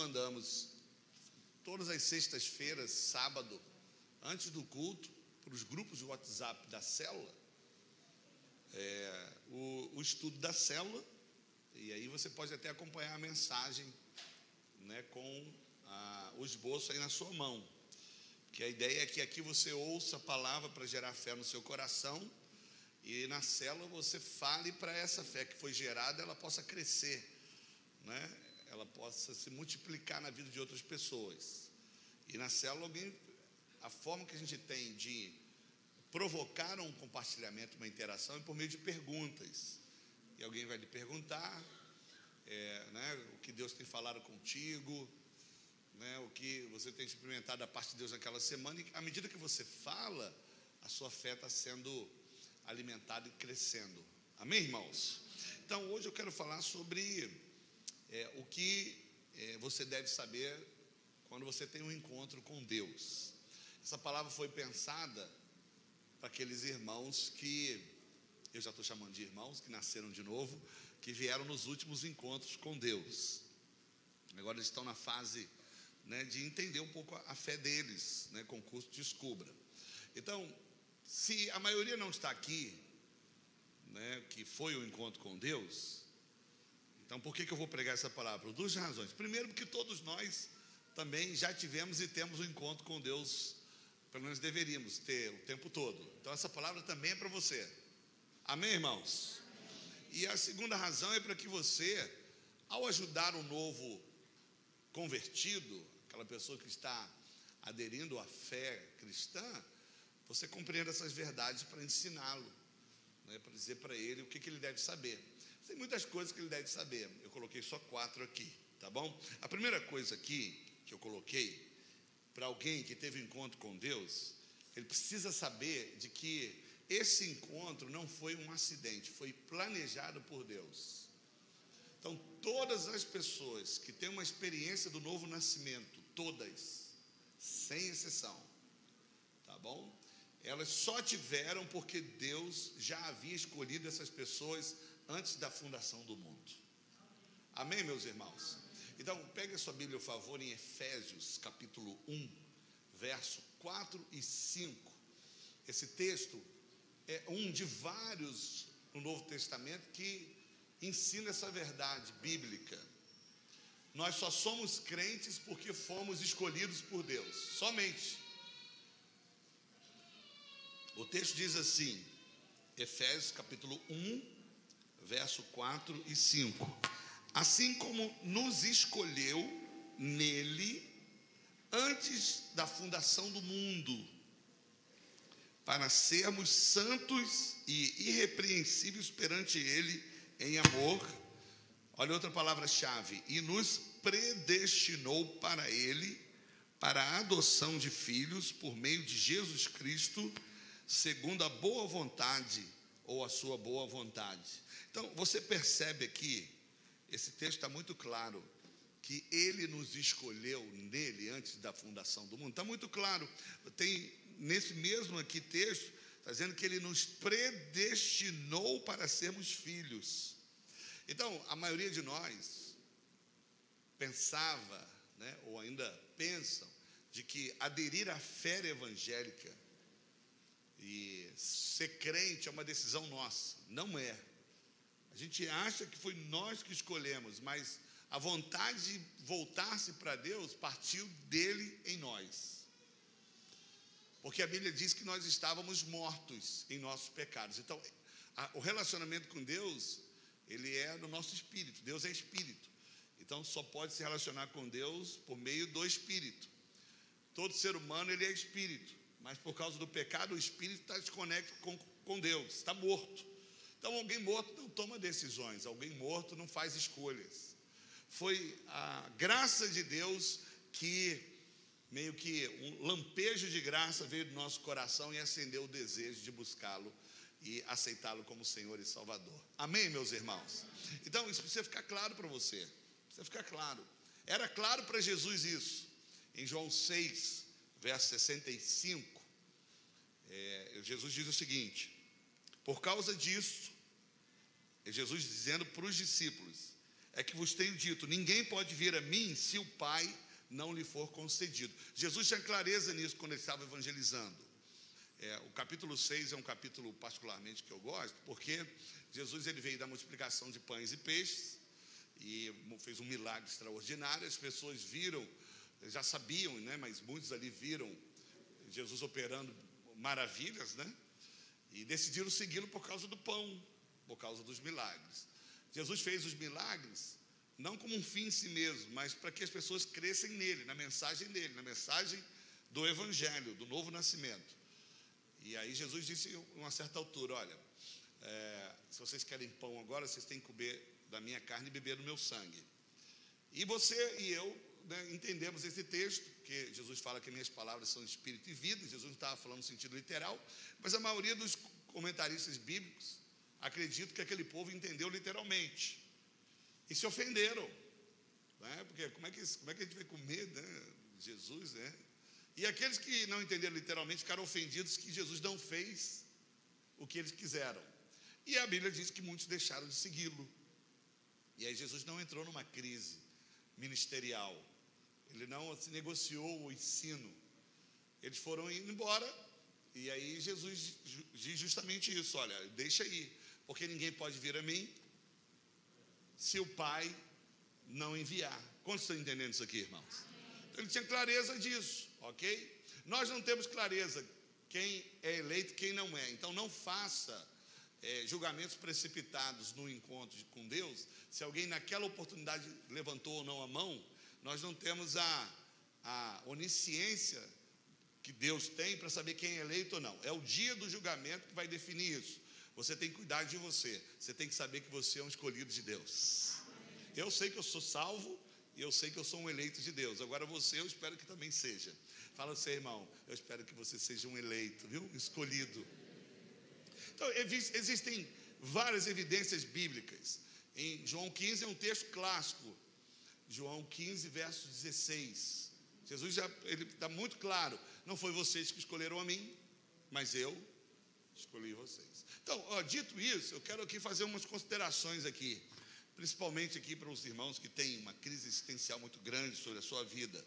mandamos todas as sextas-feiras, sábado, antes do culto, para os grupos de WhatsApp da célula, é, o, o, estudo da célula, e aí você pode até acompanhar a mensagem né, com a, o esboço aí na sua mão. Que a ideia é que aqui você ouça a palavra para gerar fé no seu coração, e na célula você fale para essa fé que foi gerada, ela possa crescer, né? Ela possa se multiplicar na vida de outras pessoas. E na célula alguém a forma que a gente tem de provocar um compartilhamento, uma interação, é por meio de perguntas. E alguém vai lhe perguntar é, né, o que Deus tem falado contigo, né, o que você tem experimentado da parte de Deus naquela semana, e à medida que você fala, a sua fé está sendo alimentada e crescendo. Amém, irmãos? Então, hoje eu quero falar sobre é, o que é, você deve saber quando você tem um encontro com Deus. Essa palavra foi pensada para aqueles irmãos que, eu já estou chamando de irmãos, que nasceram de novo, que vieram nos últimos encontros com Deus. Agora eles estão na fase né, de entender um pouco a, fé deles, né, com o curso Descubra. Então, se a maioria não está aqui, né, que foi o encontro com Deus, então por que, que eu vou pregar essa palavra? Duas razões. Primeiro, porque todos nós também já tivemos e temos um encontro com Deus pelo menos deveríamos ter o tempo todo. Então essa palavra também é para você. Amém, irmãos? E a segunda razão é para que você, ao ajudar um novo convertido, aquela pessoa que está aderindo à fé cristã, você compreenda essas verdades para ensiná-lo, né, para dizer para ele o que, que ele deve saber. Tem muitas coisas que ele deve saber, eu coloquei só quatro aqui, tá bom? A primeira coisa aqui que eu coloquei para alguém que teve um encontro com Deus, ele precisa saber de que esse encontro não foi um acidente, foi planejado por Deus. Então, todas as pessoas que têm uma experiência do novo nascimento, todas, sem exceção, tá bom? Elas só tiveram porque Deus já havia escolhido essas pessoas antes da fundação do mundo. Amém, meus irmãos? Então, pegue a sua Bíblia, por favor, em Efésios, capítulo 1, verso 4 e 5. Esse texto é um de vários no Novo Testamento que ensina essa verdade bíblica. Nós só somos crentes porque fomos escolhidos por Deus, somente. O texto diz assim, Efésios capítulo 1, verso 4 e 5 assim como nos escolheu nele antes da fundação do mundo, para sermos santos e irrepreensíveis perante Ele em amor. Olha outra palavra-chave: e nos predestinou para Ele, para a adoção de filhos por meio de Jesus Cristo, segundo a boa vontade ou a sua boa vontade. Então, você percebe aqui esse texto está muito claro que ele nos escolheu nele antes da fundação do mundo. Está muito claro. Tem nesse mesmo aqui texto, está dizendo que ele nos predestinou para sermos filhos. Então, a maioria de nós pensava, né, ou ainda pensam, de que aderir à fé evangélica e ser crente é uma decisão nossa. Não é. A gente acha que foi nós que escolhemos, mas a vontade de voltar-se para Deus partiu dele em nós. Porque a Bíblia diz que nós estávamos mortos em nossos pecados. Então, a, o relacionamento com Deus, ele é no nosso espírito. Deus é espírito. Então, só pode se relacionar com Deus por meio do espírito. Todo ser humano, ele é espírito. Mas por causa do pecado, o espírito está desconectado com, com Deus, está morto. Então, alguém morto não toma decisões, alguém morto não faz escolhas. Foi a graça de Deus que, meio que um lampejo de graça veio do nosso coração e acendeu o desejo de buscá-lo e aceitá-lo como Senhor e Salvador. Amém, meus irmãos? Então, isso precisa ficar claro para você. Precisa ficar claro. Era claro para Jesus isso. Em João 6, verso 65, é, Jesus diz o seguinte: Por causa disso, é Jesus dizendo para os discípulos: é que vos tenho dito: ninguém pode vir a mim se o Pai não lhe for concedido. Jesus tinha clareza nisso quando ele estava evangelizando. É, o capítulo 6 é um capítulo particularmente que eu gosto, porque Jesus ele veio da multiplicação de pães e peixes e fez um milagre extraordinário. As pessoas viram, já sabiam, né, mas muitos ali viram Jesus operando maravilhas, né? E decidiram segui-lo por causa do pão, por causa dos milagres. Jesus fez os milagres não como um fim em si mesmo, mas para que as pessoas crescem nele, na mensagem dele, na mensagem do Evangelho, do novo nascimento. E aí Jesus disse em uma certa altura: Olha, é, se vocês querem pão agora, vocês têm que comer da minha carne e beber do meu sangue. E você e eu né, entendemos esse texto, que Jesus fala que minhas palavras são espírito e vida. Jesus não estava falando no sentido literal, mas a maioria dos comentaristas bíblicos acreditam que aquele povo entendeu literalmente e se ofenderam. Né? Porque como é, que, como é que a gente vai comer né? Jesus, né? E aqueles que não entenderam literalmente ficaram ofendidos que Jesus não fez o que eles quiseram. E a Bíblia diz que muitos deixaram de segui-lo. E aí Jesus não entrou numa crise ministerial. Ele não negociou o ensino. Eles foram indo embora. E aí Jesus diz justamente isso: olha, deixa aí, porque ninguém pode vir a mim se o Pai não enviar. Quantos estão entendendo isso aqui, irmãos? Então, ele tinha clareza disso, ok? Nós não temos clareza quem é eleito e quem não é. Então não faça é, julgamentos precipitados no encontro com Deus. Se alguém naquela oportunidade levantou ou não a mão, nós não temos a, a onisciência que Deus tem para saber quem é eleito ou não. É o dia do julgamento que vai definir isso. Você tem que cuidar de você. Você tem que saber que você é um escolhido de Deus. Eu sei que eu sou salvo e eu sei que eu sou um eleito de Deus. Agora você, eu espero que também seja. Fala você, irmão. Eu espero que você seja um eleito, viu? Escolhido. Então, existem várias evidências bíblicas. Em João 15 é um texto clássico. João 15, verso 16. Jesus já ele está muito claro. Não foi vocês que escolheram a mim, mas eu escolhi vocês. Então, ó, dito isso, eu quero aqui fazer umas considerações aqui, principalmente aqui para os irmãos que têm uma crise existencial muito grande sobre a sua vida.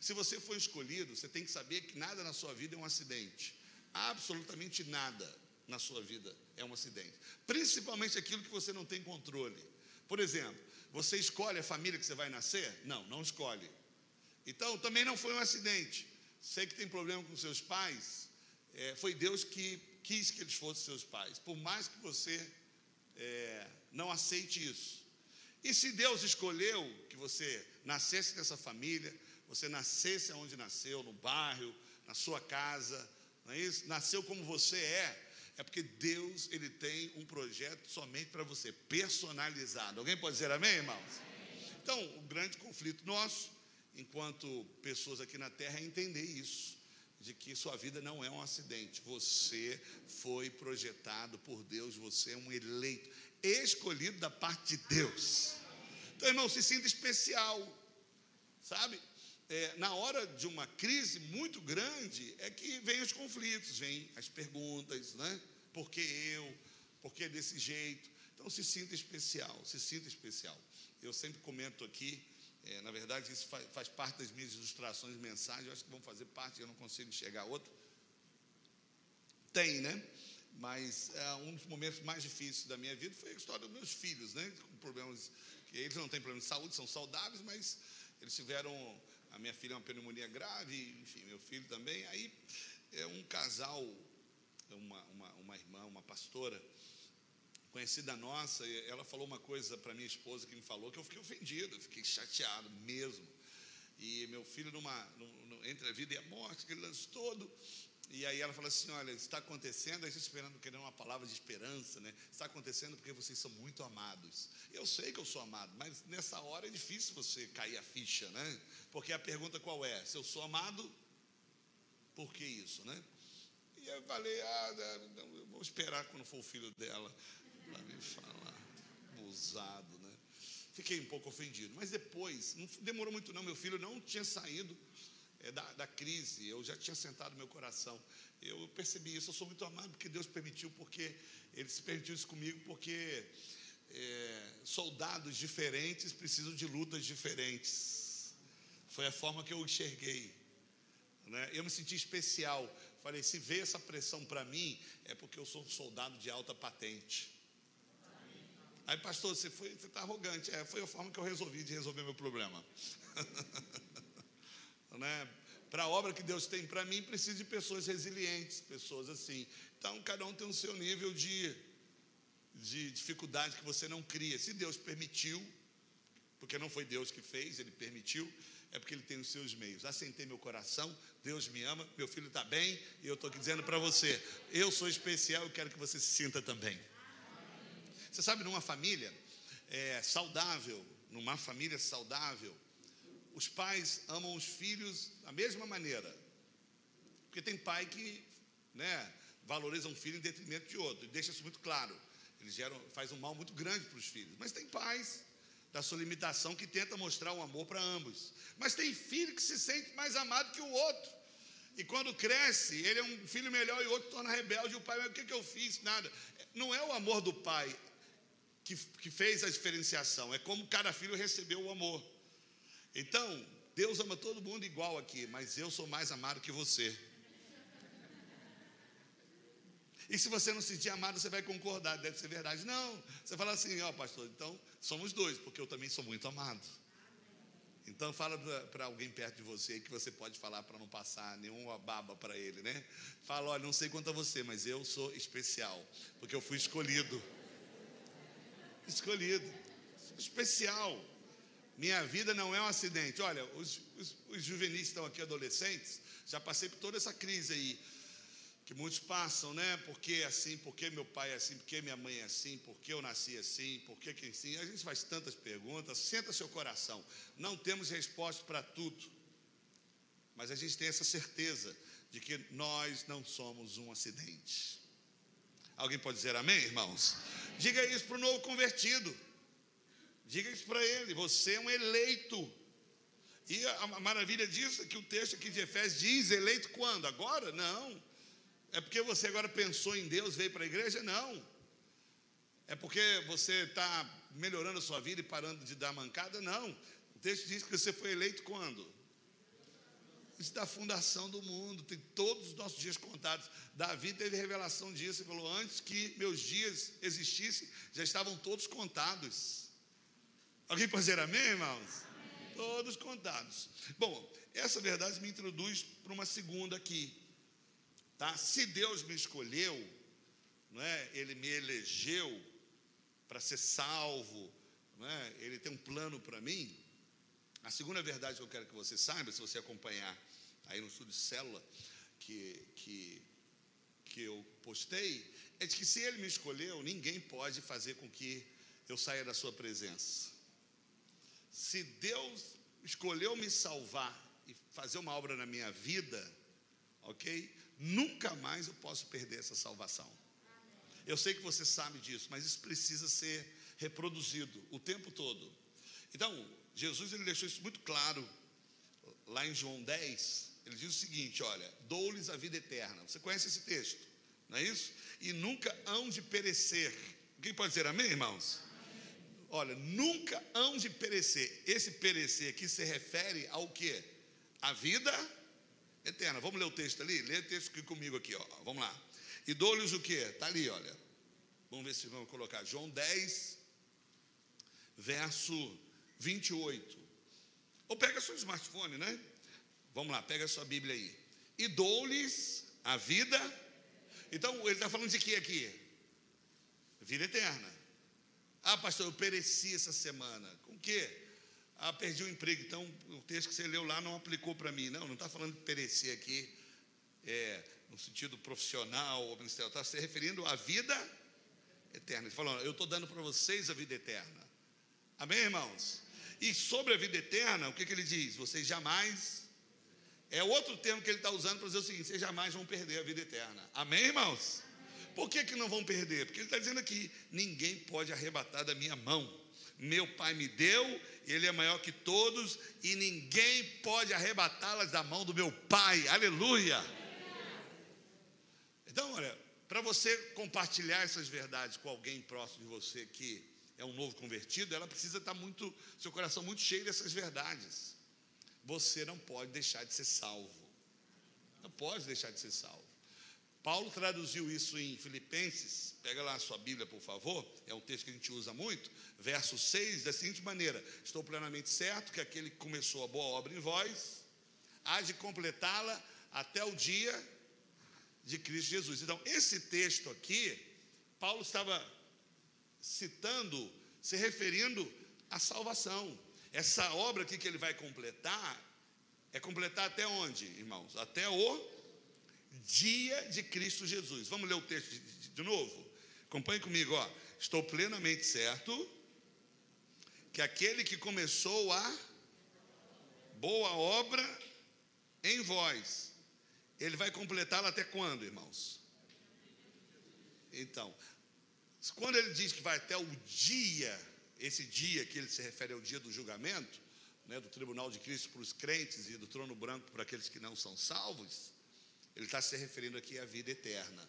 Se você foi escolhido, você tem que saber que nada na sua vida é um acidente. Absolutamente nada na sua vida é um acidente. Principalmente aquilo que você não tem controle. Por exemplo, você escolhe a família que você vai nascer? Não, não escolhe. Então, também não foi um acidente. Sei que tem problema com seus pais. É, foi Deus que quis que eles fossem seus pais, por mais que você é, não aceite isso. E se Deus escolheu que você nascesse nessa família, você nascesse onde nasceu, no bairro, na sua casa, não é isso? Nasceu como você é, é porque Deus ele tem um projeto somente para você, personalizado. Alguém pode dizer amém, irmãos? Então, o grande conflito nosso, enquanto pessoas aqui na terra, é entender isso de que sua vida não é um acidente. Você foi projetado por Deus, você é um eleito, escolhido da parte de Deus. Então, irmão, se sinta especial, sabe? É, na hora de uma crise muito grande, é que vem os conflitos, vem as perguntas, né? Por que eu? Por que desse jeito? Então, se sinta especial, se sinta especial. Eu sempre comento aqui é, na verdade, isso faz, faz, parte das minhas ilustrações de mensagem. Eu acho que vão fazer parte, eu não consigo enxergar outro. Tem, né? Mas é, um dos momentos mais difíceis da minha vida foi a história dos meus filhos, né? Com problemas que eles não têm problemas de saúde, são saudáveis, mas eles tiveram. A minha filha é uma pneumonia grave, enfim, meu filho também. Aí é um casal, uma, uma, uma irmã, uma pastora, conhecida nossa, ela falou uma coisa para minha esposa que me falou que eu fiquei ofendido, fiquei chateado mesmo. E meu filho, numa, numa, entre a vida e a morte, aquele lance todo, e aí ela falou assim: Olha, está acontecendo, a gente esperando, querendo uma palavra de esperança, né? Está acontecendo porque vocês são muito amados. Eu sei que eu sou amado, mas nessa hora é difícil você cair a ficha, né? Porque a pergunta qual é? Se eu sou amado, por que isso, né? E eu falei: Ah, eu vou esperar quando for o filho dela para me falar. Abusado, né? Fiquei um pouco ofendido. Mas depois, não demorou muito não, meu filho não tinha saído é, da, da crise, eu já tinha sentado meu coração. Eu percebi isso, eu sou muito amado porque Deus permitiu, porque Ele se permitiu isso comigo, porque é, soldados diferentes precisam de lutas diferentes. Foi a forma que eu enxerguei. Né? Eu me senti especial. Falei, se vê essa pressão para mim, é porque eu sou um soldado de alta patente. Aí, pastor, você está arrogante. É, foi a forma que eu resolvi de resolver meu problema. né? Para a obra que Deus tem para mim, precisa de pessoas resilientes, pessoas assim. Então, cada um tem o seu nível de, de dificuldade que você não cria. Se Deus permitiu, porque não foi Deus que fez, Ele permitiu, é porque Ele tem os seus meios. Assentei meu coração, Deus me ama, meu filho está bem, e eu estou aqui dizendo para você: eu sou especial e quero que você se sinta também. Você sabe, numa família é, saudável, numa família saudável, os pais amam os filhos da mesma maneira. Porque tem pai que né, valoriza um filho em detrimento de outro, e deixa isso muito claro. Eles geram, faz um mal muito grande para os filhos. Mas tem pais da sua limitação que tenta mostrar um amor para ambos. Mas tem filho que se sente mais amado que o outro. E quando cresce, ele é um filho melhor e o outro torna rebelde. E o pai, o que, que eu fiz? Nada. Não é o amor do pai que, que fez a diferenciação, é como cada filho recebeu o amor. Então, Deus ama todo mundo igual aqui, mas eu sou mais amado que você. E se você não se sentir amado, você vai concordar, deve ser verdade. Não, você fala assim, ó oh, pastor, então somos dois, porque eu também sou muito amado. Então fala para alguém perto de você que você pode falar para não passar nenhuma baba para ele, né? Fala, olha, não sei quanto a você, mas eu sou especial, porque eu fui escolhido. Escolhido. Especial. Minha vida não é um acidente. Olha, os, os, os juvenis estão aqui, adolescentes, já passei por toda essa crise aí, que muitos passam, né? Por que assim? Por que meu pai é assim? Por que minha mãe é assim? Por que eu nasci assim? Por que quem sim? A gente faz tantas perguntas. Senta seu coração. Não temos resposta para tudo, mas a gente tem essa certeza de que nós não somos um acidente. Alguém pode dizer amém, irmãos? Diga isso para o novo convertido. Diga isso para ele, você é um eleito. E a maravilha disso é que o texto aqui de Efésios diz: eleito quando? Agora? Não. É porque você agora pensou em Deus, veio para a igreja? Não. É porque você está melhorando a sua vida e parando de dar mancada? Não. O texto diz que você foi eleito quando? Isso da fundação do mundo, tem todos os nossos dias contados. Davi teve revelação disso, ele falou: antes que meus dias existissem, já estavam todos contados. Alguém pode dizer amém, irmãos? Amém. Todos contados. Bom, essa verdade me introduz para uma segunda aqui. Tá? Se Deus me escolheu, não é? Ele me elegeu para ser salvo, não é? Ele tem um plano para mim. A segunda verdade que eu quero que você saiba, se você acompanhar aí no estudo de célula que, que, que eu postei, é de que se ele me escolheu, ninguém pode fazer com que eu saia da sua presença. Se Deus escolheu me salvar e fazer uma obra na minha vida, ok? Nunca mais eu posso perder essa salvação. Eu sei que você sabe disso, mas isso precisa ser reproduzido o tempo todo. Então, Jesus ele deixou isso muito claro lá em João 10. Ele diz o seguinte: Olha, dou-lhes a vida eterna. Você conhece esse texto, não é isso? E nunca hão de perecer. Quem pode dizer amém, irmãos? Olha, nunca hão de perecer. Esse perecer aqui se refere ao que? A vida eterna. Vamos ler o texto ali? Lê o texto aqui comigo aqui, ó. Vamos lá. E dou-lhes o que? Está ali, olha. Vamos ver se vamos colocar. João 10, verso 28. Ou pega seu smartphone, né? Vamos lá, pega sua Bíblia aí. E dou-lhes a vida. Então, ele está falando de que aqui? Vida eterna. Ah, pastor, eu pereci essa semana. Com quê? Ah, perdi o emprego. Então, o texto que você leu lá não aplicou para mim. Não, não está falando de perecer aqui, é, no sentido profissional ou ministerial. Está se referindo à vida eterna. Ele falou, eu estou dando para vocês a vida eterna. Amém, irmãos? E sobre a vida eterna, o que, que ele diz? Vocês jamais. É outro termo que ele está usando para dizer o seguinte: vocês jamais vão perder a vida eterna. Amém, irmãos? Por que, que não vão perder? Porque ele está dizendo aqui: ninguém pode arrebatar da minha mão. Meu pai me deu, ele é maior que todos, e ninguém pode arrebatá-las da mão do meu pai. Aleluia! Então, olha, para você compartilhar essas verdades com alguém próximo de você que é um novo convertido, ela precisa estar muito, seu coração muito cheio dessas verdades. Você não pode deixar de ser salvo. Não pode deixar de ser salvo. Paulo traduziu isso em Filipenses, pega lá a sua Bíblia, por favor, é um texto que a gente usa muito, verso 6, da seguinte maneira: Estou plenamente certo que aquele que começou a boa obra em vós, há de completá-la até o dia de Cristo Jesus. Então, esse texto aqui, Paulo estava citando, se referindo à salvação. Essa obra aqui que ele vai completar, é completar até onde, irmãos? Até o dia de Cristo Jesus. Vamos ler o texto de, de, de novo? Acompanhe comigo, ó. Estou plenamente certo que aquele que começou a boa obra em vós, ele vai completá-la até quando, irmãos? Então, quando ele diz que vai até o dia, esse dia que ele se refere ao dia do julgamento, né, do tribunal de Cristo para os crentes e do trono branco para aqueles que não são salvos, ele está se referindo aqui à vida eterna.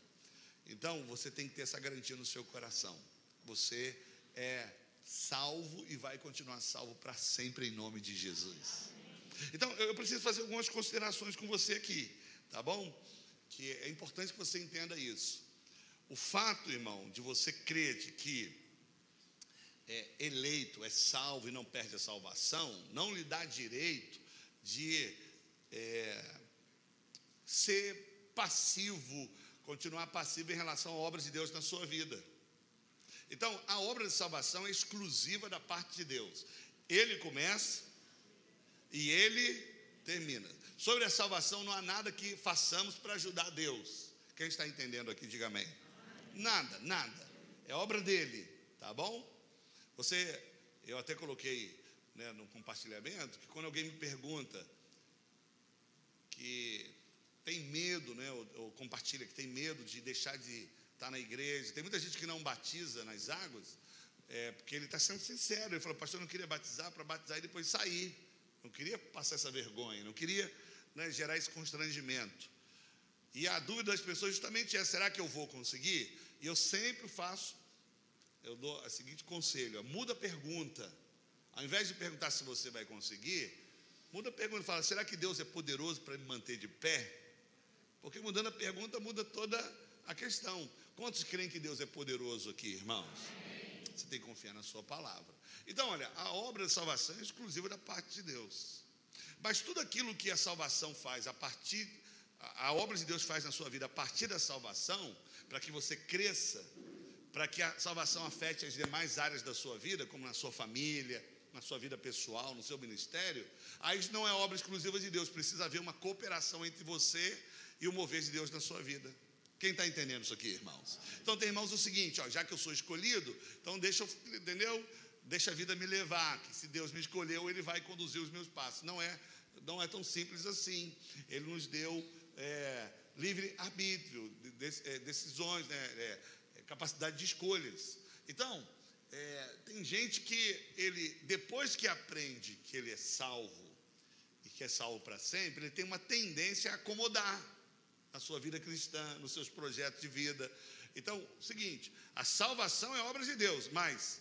Então, você tem que ter essa garantia no seu coração. Você é salvo e vai continuar salvo para sempre em nome de Jesus. Então, eu preciso fazer algumas considerações com você aqui, tá bom? Que é importante que você entenda isso. O fato, irmão, de você crer de que é eleito, é salvo e não perde a salvação, não lhe dá direito de é, ser passivo, continuar passivo em relação a obras de Deus na sua vida. Então, a obra de salvação é exclusiva da parte de Deus. Ele começa e ele termina. Sobre a salvação, não há nada que façamos para ajudar Deus. Quem está entendendo aqui, diga amém. Nada, nada. É obra dele, tá bom? Você, eu até coloquei né, no compartilhamento que quando alguém me pergunta que tem medo, né, ou, ou compartilha que tem medo de deixar de estar na igreja, tem muita gente que não batiza nas águas, é, porque ele está sendo sincero. Ele falou, pastor, eu não queria batizar para batizar e depois sair. Não queria passar essa vergonha, não queria né, gerar esse constrangimento. E a dúvida das pessoas justamente é: será que eu vou conseguir? E eu sempre faço, eu dou o seguinte conselho: muda a pergunta. Ao invés de perguntar se você vai conseguir, muda a pergunta e fala: será que Deus é poderoso para me manter de pé? Porque mudando a pergunta muda toda a questão. Quantos creem que Deus é poderoso aqui, irmãos? Você tem que confiar na sua palavra. Então, olha, a obra de salvação é exclusiva da parte de Deus. Mas tudo aquilo que a salvação faz a partir a obra de Deus faz na sua vida a partir da salvação, para que você cresça, para que a salvação afete as demais áreas da sua vida, como na sua família, na sua vida pessoal, no seu ministério, aí não é obra exclusiva de Deus, precisa haver uma cooperação entre você e o mover de Deus na sua vida. Quem está entendendo isso aqui, irmãos? Então tem irmãos o seguinte, ó, já que eu sou escolhido, então deixa eu, entendeu? Deixa a vida me levar, que se Deus me escolheu, Ele vai conduzir os meus passos. Não é, não é tão simples assim. Ele nos deu é, livre arbítrio, é, decisões, né, é, é, capacidade de escolhas. Então, é, tem gente que ele, depois que aprende que ele é salvo e que é salvo para sempre, ele tem uma tendência a acomodar na sua vida cristã, nos seus projetos de vida. Então, seguinte, a salvação é obra de Deus, mas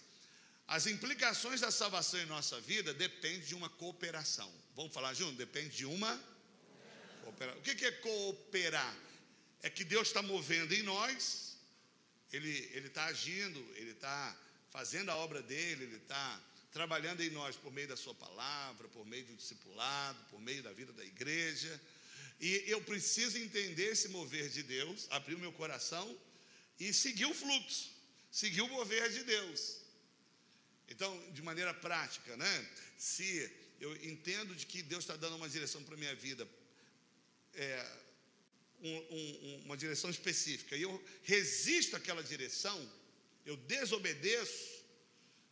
as implicações da salvação em nossa vida dependem de uma cooperação. Vamos falar junto? Depende de uma Cooperar. O que é cooperar? É que Deus está movendo em nós, Ele está agindo, Ele está fazendo a obra dele, Ele está trabalhando em nós por meio da Sua palavra, por meio do discipulado, por meio da vida da igreja. E eu preciso entender esse mover de Deus, abrir o meu coração e seguir o fluxo, seguir o mover de Deus. Então, de maneira prática, né? Se eu entendo de que Deus está dando uma direção para a minha vida, é, um, um, uma direção específica e eu resisto àquela direção, eu desobedeço,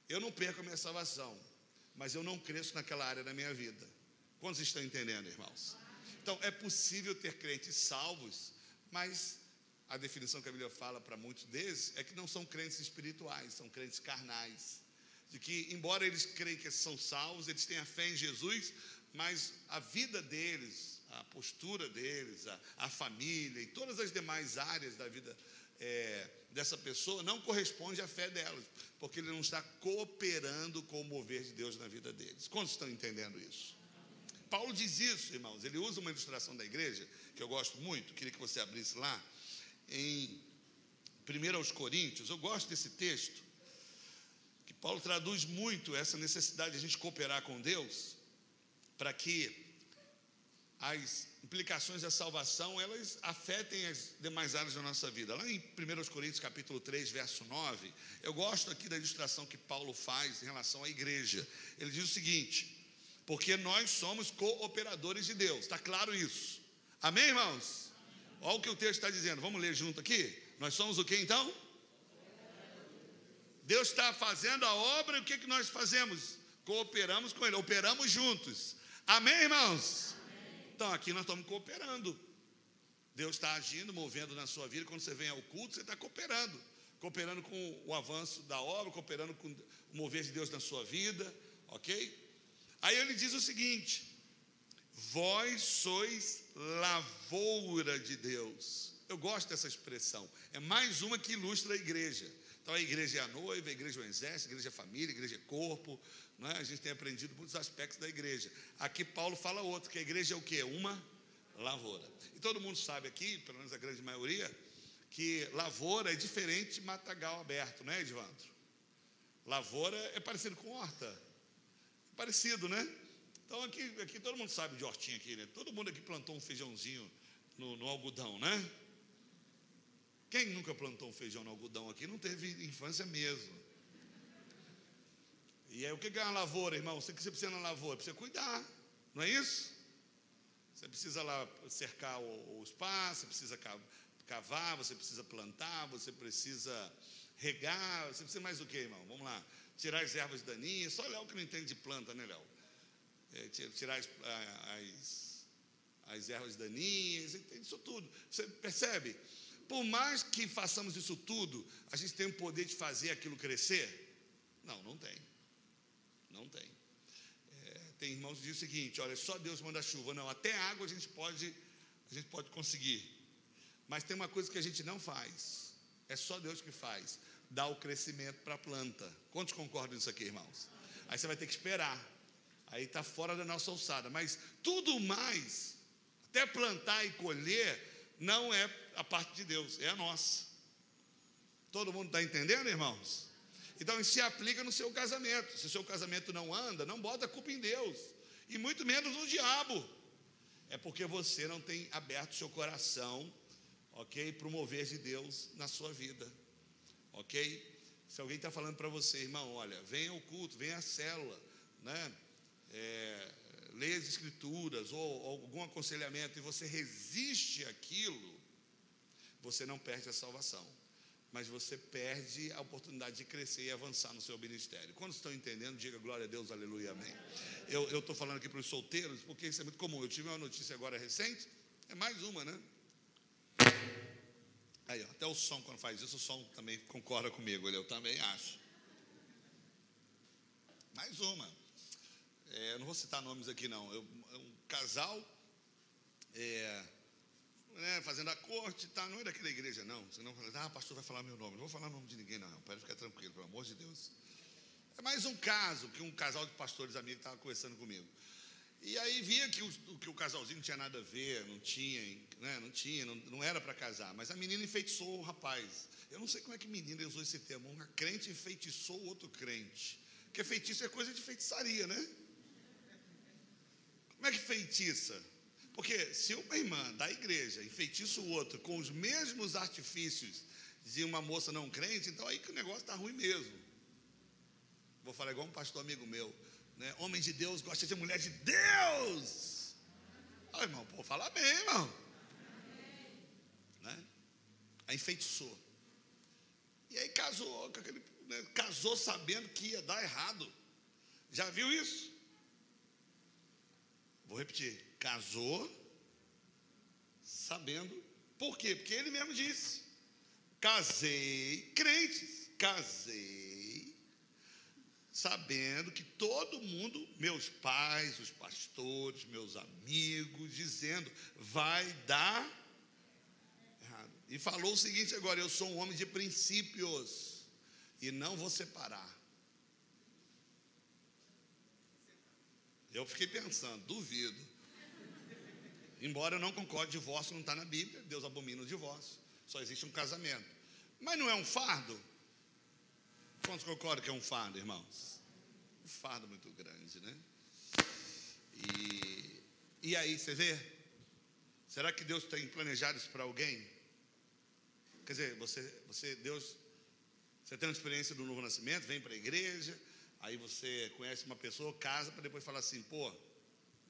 eu não perco a minha salvação, mas eu não cresço naquela área da minha vida. Quantos estão entendendo, irmãos? Então, é possível ter crentes salvos, mas a definição que a Bíblia fala para muitos deles é que não são crentes espirituais, são crentes carnais. De que, embora eles creem que são salvos, eles têm a fé em Jesus, mas a vida deles, a postura deles, a, a família e todas as demais áreas da vida é, dessa pessoa não corresponde à fé dela, porque ele não está cooperando com o mover de Deus na vida deles. Quantos estão entendendo isso? Paulo diz isso, irmãos. Ele usa uma ilustração da igreja, que eu gosto muito, queria que você abrisse lá, em 1 aos Coríntios. Eu gosto desse texto, que Paulo traduz muito essa necessidade de a gente cooperar com Deus, para que as implicações da salvação, elas afetem as demais áreas da nossa vida. Lá em 1 Coríntios capítulo 3, verso 9, eu gosto aqui da ilustração que Paulo faz em relação à igreja. Ele diz o seguinte: porque nós somos cooperadores de Deus, está claro isso? Amém, irmãos? Olha o que o texto está dizendo, vamos ler junto aqui? Nós somos o que então? Deus está fazendo a obra e o que, que nós fazemos? Cooperamos com Ele, operamos juntos. Amém, irmãos? Então aqui nós estamos cooperando. Deus está agindo, movendo na sua vida. Quando você vem ao culto, você está cooperando. Cooperando com o avanço da obra, cooperando com o mover de Deus na sua vida, ok? Aí ele diz o seguinte: Vós sois lavoura de Deus. Eu gosto dessa expressão. É mais uma que ilustra a igreja. Então a igreja é a noiva, a igreja é o exército, a igreja é a família, a igreja é corpo, não é? A gente tem aprendido muitos aspectos da igreja. Aqui Paulo fala outro, que a igreja é o quê? Uma lavoura. E todo mundo sabe aqui, pelo menos a grande maioria, que lavoura é diferente de matagal aberto, não é, Edvandro? Lavoura é parecido com horta. Parecido, né? Então aqui, aqui todo mundo sabe de hortinha aqui, né? Todo mundo aqui plantou um feijãozinho no, no algodão, né? Quem nunca plantou um feijão no algodão aqui não teve infância mesmo. E aí, o que é uma lavoura, irmão? Você que você precisa na lavoura? Precisa cuidar, não é isso? Você precisa lá cercar o, o espaço, você precisa cavar, você precisa plantar, você precisa regar, você precisa mais o que, irmão? Vamos lá. Tirar as ervas daninhas. Só Léo que não entende de planta, né, Léo? É, tirar as, as, as ervas daninhas, isso tudo. Você percebe? Por mais que façamos isso tudo, a gente tem o poder de fazer aquilo crescer? Não, não tem. Não tem. É, tem irmãos que dizem o seguinte: olha, só Deus manda chuva. Não, até água a gente pode, a gente pode conseguir. Mas tem uma coisa que a gente não faz. É só Deus que faz. Dá o crescimento para a planta. Quantos concordam nisso aqui, irmãos? Aí você vai ter que esperar. Aí está fora da nossa alçada. Mas tudo mais, até plantar e colher, não é a parte de Deus, é a nossa. Todo mundo está entendendo, irmãos? Então isso se aplica no seu casamento. Se o seu casamento não anda, não bota a culpa em Deus. E muito menos no diabo. É porque você não tem aberto seu coração, ok? Para o mover de Deus na sua vida. Ok? Se alguém está falando para você, irmão, olha, venha ao culto, venha à célula, né? É, leia as escrituras ou, ou algum aconselhamento e você resiste àquilo, você não perde a salvação mas você perde a oportunidade de crescer e avançar no seu ministério. Quando estão entendendo, diga glória a Deus, aleluia, amém. Eu estou falando aqui para os solteiros, porque isso é muito comum. Eu tive uma notícia agora recente, é mais uma, né? Aí, ó, até o som, quando faz isso, o som também concorda comigo, eu também acho. Mais uma. É, não vou citar nomes aqui, não. Eu, um casal. É, né, fazendo a corte, tá, não é daquela igreja, não. Você não fala, ah, pastor vai falar meu nome. Não vou falar o nome de ninguém, não. Pode ficar tranquilo, pelo amor de Deus. É mais um caso que um casal de pastores amigos estava conversando comigo. E aí via que o, que o casalzinho não tinha nada a ver, não tinha, né, não tinha, não, não era para casar. Mas a menina enfeitiçou o rapaz. Eu não sei como é que menina usou esse termo. Uma crente enfeitiçou o outro crente. Porque feitiço é coisa de feitiçaria, né? Como é que feitiça? Porque se uma irmã da igreja enfeitiça o outro com os mesmos artifícios de uma moça não crente, então aí que o negócio está ruim mesmo. Vou falar igual um pastor amigo meu, né? Homem de Deus gosta de mulher de Deus. Ah, irmão, pô, fala bem, irmão. Né? Aí enfeitiçou. E aí casou, né? casou sabendo que ia dar errado. Já viu isso? Vou repetir casou sabendo. Por quê? Porque ele mesmo disse: casei, crentes, casei, sabendo que todo mundo, meus pais, os pastores, meus amigos, dizendo: vai dar errado. E falou o seguinte agora: Eu sou um homem de princípios e não vou separar. Eu fiquei pensando, duvido. Embora eu não concorde, divórcio não está na Bíblia, Deus abomina o divórcio, só existe um casamento. Mas não é um fardo? Quantos concordam que é um fardo, irmãos? Um fardo muito grande, né? E, e aí, você vê? Será que Deus tem planejado isso para alguém? Quer dizer, você, você, Deus, você tem uma experiência do novo nascimento, vem para a igreja, aí você conhece uma pessoa, casa, para depois falar assim, pô,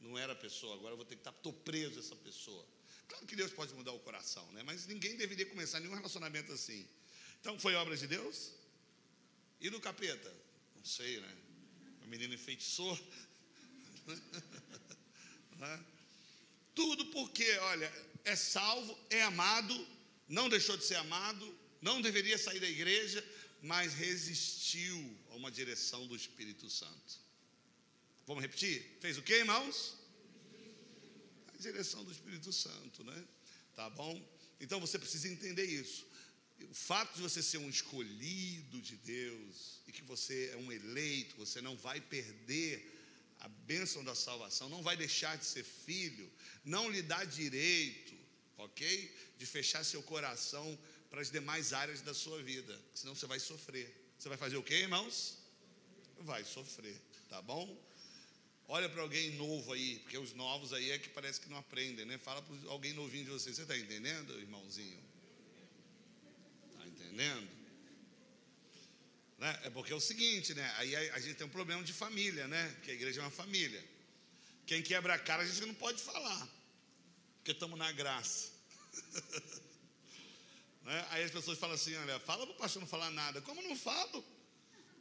não era a pessoa, agora eu vou ter que estar, tá, estou preso essa pessoa. Claro que Deus pode mudar o coração, né? Mas ninguém deveria começar nenhum relacionamento assim. Então, foi obra de Deus? E do capeta? Não sei, né? O menino enfeitiçou. né? Tudo porque, olha, é salvo, é amado, não deixou de ser amado, não deveria sair da igreja, mas resistiu a uma direção do Espírito Santo. Vamos repetir? Fez o que, irmãos? A direção do Espírito Santo, né? Tá bom? Então você precisa entender isso. O fato de você ser um escolhido de Deus e que você é um eleito, você não vai perder a bênção da salvação, não vai deixar de ser filho, não lhe dá direito, ok? De fechar seu coração para as demais áreas da sua vida, senão você vai sofrer. Você vai fazer o que, irmãos? Vai sofrer, tá bom? Olha para alguém novo aí, porque os novos aí é que parece que não aprendem, né? Fala para alguém novinho de você. Você está entendendo, irmãozinho? Entendendo? Né? É porque é o seguinte, né? Aí a, a, gente tem um problema de família, né? Porque a igreja é uma família. Quem quebra a cara a gente não pode falar, porque estamos na graça. né? Aí as pessoas falam assim: olha, fala para o pastor não falar nada. Como não falo?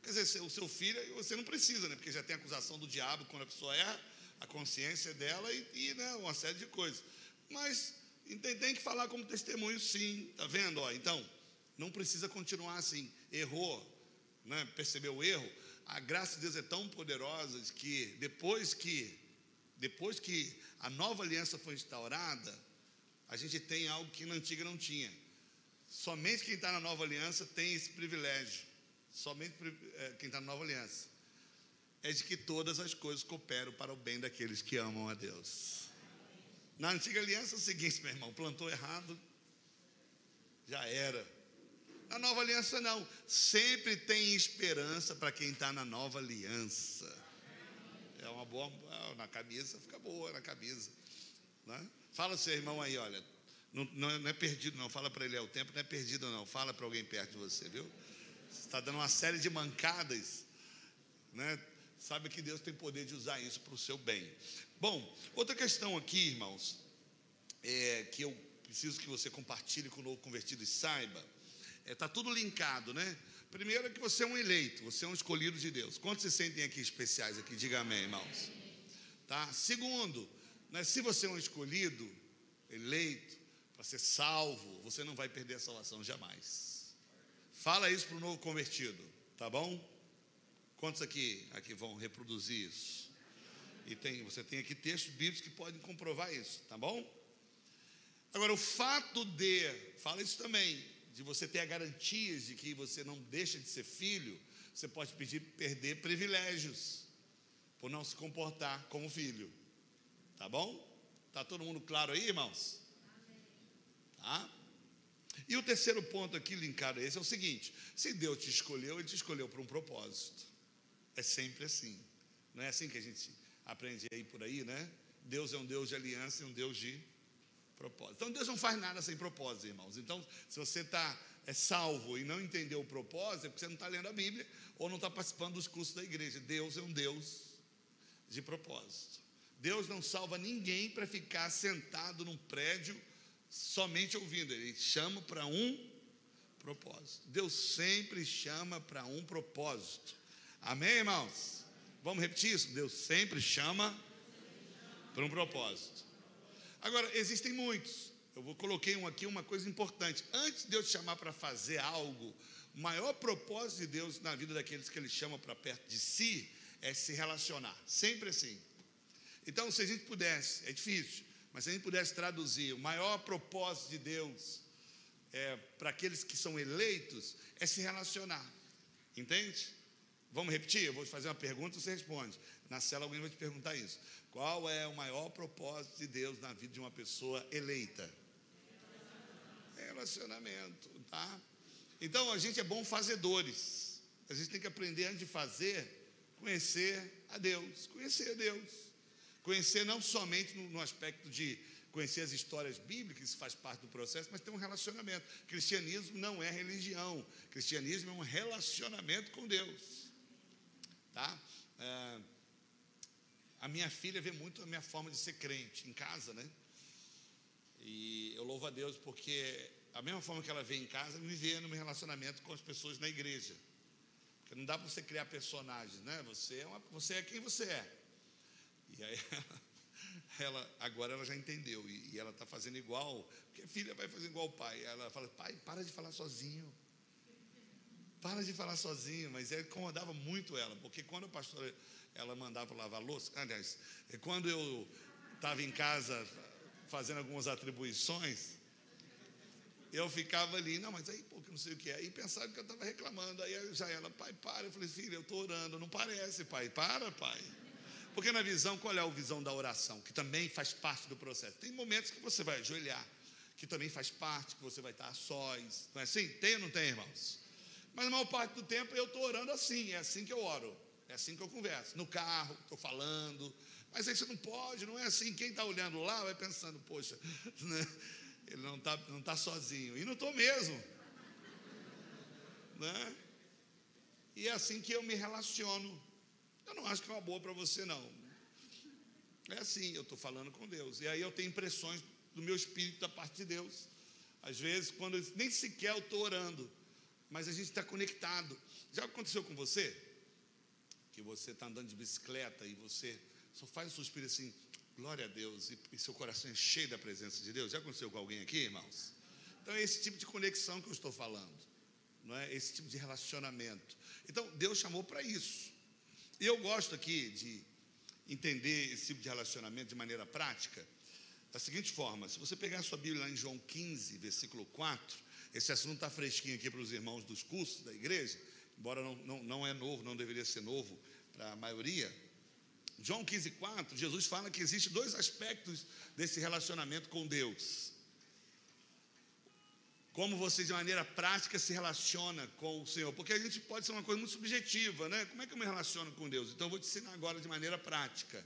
Quer dizer, o seu filho, você não precisa, né? Porque já tem acusação do diabo quando a pessoa erra, a consciência dela e, e né, uma série de coisas. Mas tem, tem que falar como testemunho, sim, tá vendo? Ó, então, não precisa continuar assim. Errou, né, percebeu o erro? A graça de Deus é tão poderosa que depois que depois que a nova aliança foi instaurada, a gente tem algo que na antiga não tinha. Somente quem está na nova aliança tem esse privilégio somente é, quem está na nova aliança, é de que todas as coisas cooperam para o bem daqueles que amam a Deus. Na antiga aliança é o seguinte, meu irmão, plantou errado, já era. Na nova aliança não, sempre tem esperança para quem está na nova aliança. É uma boa, é, na camisa fica boa na camisa. Né? Fala seu irmão aí, olha, não, não é perdido não, fala para ele, é o tempo não é perdido não, fala para alguém perto de você, viu? está dando uma série de mancadas, né? Sabe que Deus tem poder de usar isso para o seu bem. Bom, outra questão aqui, irmãos, é, que eu preciso que você compartilhe com o novo convertido e saiba, está é, tá tudo linkado, né? Primeiro é que você é um eleito, você é um escolhido de Deus. Quantos se sentem aqui especiais aqui? Diga amém, irmãos. Tá? Segundo, né, se você é um escolhido, eleito, para ser salvo, você não vai perder a salvação jamais. Fala isso para o novo convertido, tá bom? Quantos aqui, aqui vão reproduzir isso? E tem, você tem aqui textos bíblicos que podem comprovar isso, tá bom? Agora, o fato de, fala isso também, de você ter a garantias de que você não deixa de ser filho, você pode pedir perder privilégios por não se comportar como filho. Tá bom? Tá todo mundo claro aí, irmãos? Tá? E o terceiro ponto aqui linkado a esse é o seguinte: se Deus te escolheu, Ele te escolheu para um propósito. É sempre assim. Não é assim que a gente aprende aí por aí, né? Deus é um Deus de aliança e um Deus de propósito. Então Deus não faz nada sem propósito, irmãos. Então, se você está é salvo e não entendeu o propósito, é porque você não está lendo a Bíblia ou não está participando dos cursos da igreja. Deus é um Deus de propósito. Deus não salva ninguém para ficar sentado num prédio somente ouvindo, ele chama para um propósito. Deus sempre chama para um propósito. Amém, irmãos? Vamos repetir isso? Deus sempre chama para um propósito. Agora, existem muitos. Eu vou coloquei um aqui uma coisa importante. Antes de Deus chamar para fazer algo, o maior propósito de Deus na vida daqueles que Ele chama para perto de si é se relacionar. Sempre assim. Então, se a gente pudesse, é difícil, mas se a gente pudesse traduzir, o maior propósito de Deus é, para aqueles que são eleitos é se relacionar. Entende? Vamos repetir? Eu vou te fazer uma pergunta e você responde. Na cela alguém vai te perguntar isso. Qual é o maior propósito de Deus na vida de uma pessoa eleita? Relacionamento, tá? Então a gente é bom fazedores. A gente tem que aprender antes de fazer, conhecer a Deus, conhecer a Deus. Conhecer não somente no, no aspecto de conhecer as histórias bíblicas, isso faz parte do processo, mas ter um relacionamento. Cristianismo não é religião, cristianismo é um relacionamento com Deus. Tá? É, a minha filha vê muito a minha forma de ser crente em casa, né? E eu louvo a Deus porque a mesma forma que ela vê em casa, me vê no meu relacionamento com as pessoas na igreja. Porque não dá para você criar personagens, né? Você é, uma, você é quem você é. E aí ela agora ela já entendeu e, e ela está fazendo igual, porque a filha vai fazer igual o pai. Ela fala, pai, para de falar sozinho. Para de falar sozinho, mas ele incomodava muito ela, porque quando a pastora ela mandava lavar louça, aliás, quando eu estava em casa fazendo algumas atribuições, eu ficava ali, não, mas aí, pô, que não sei o que é. Aí pensava que eu estava reclamando. Aí já ela, pai, para. Eu falei, filha, eu estou orando. Não parece, pai. Para, pai. Porque na visão, qual é a visão da oração? Que também faz parte do processo. Tem momentos que você vai ajoelhar, que também faz parte, que você vai estar a sós. Não é assim? Tem ou não tem, irmãos? Mas a maior parte do tempo eu estou orando assim, é assim que eu oro, é assim que eu converso. No carro, estou falando. Mas aí você não pode, não é assim. Quem está olhando lá vai pensando, poxa, né? ele não está não tá sozinho. E não estou mesmo. Né? E é assim que eu me relaciono eu não acho que é uma boa para você, não. É assim, eu estou falando com Deus. E aí eu tenho impressões do meu espírito da parte de Deus. Às vezes, quando nem sequer eu estou orando, mas a gente está conectado. Já aconteceu com você? Que você está andando de bicicleta e você só faz um suspiro assim, glória a Deus, e, e seu coração é cheio da presença de Deus. Já aconteceu com alguém aqui, irmãos? Então é esse tipo de conexão que eu estou falando, não é? Esse tipo de relacionamento. Então Deus chamou para isso. E eu gosto aqui de entender esse tipo de relacionamento de maneira prática, da seguinte forma: se você pegar a sua Bíblia lá em João 15, versículo 4, esse assunto está fresquinho aqui para os irmãos dos cursos da igreja, embora não, não, não é novo, não deveria ser novo para a maioria. João 15, 4, Jesus fala que existem dois aspectos desse relacionamento com Deus como você de maneira prática se relaciona com o Senhor, porque a gente pode ser uma coisa muito subjetiva, né? Como é que eu me relaciono com Deus? Então eu vou te ensinar agora de maneira prática.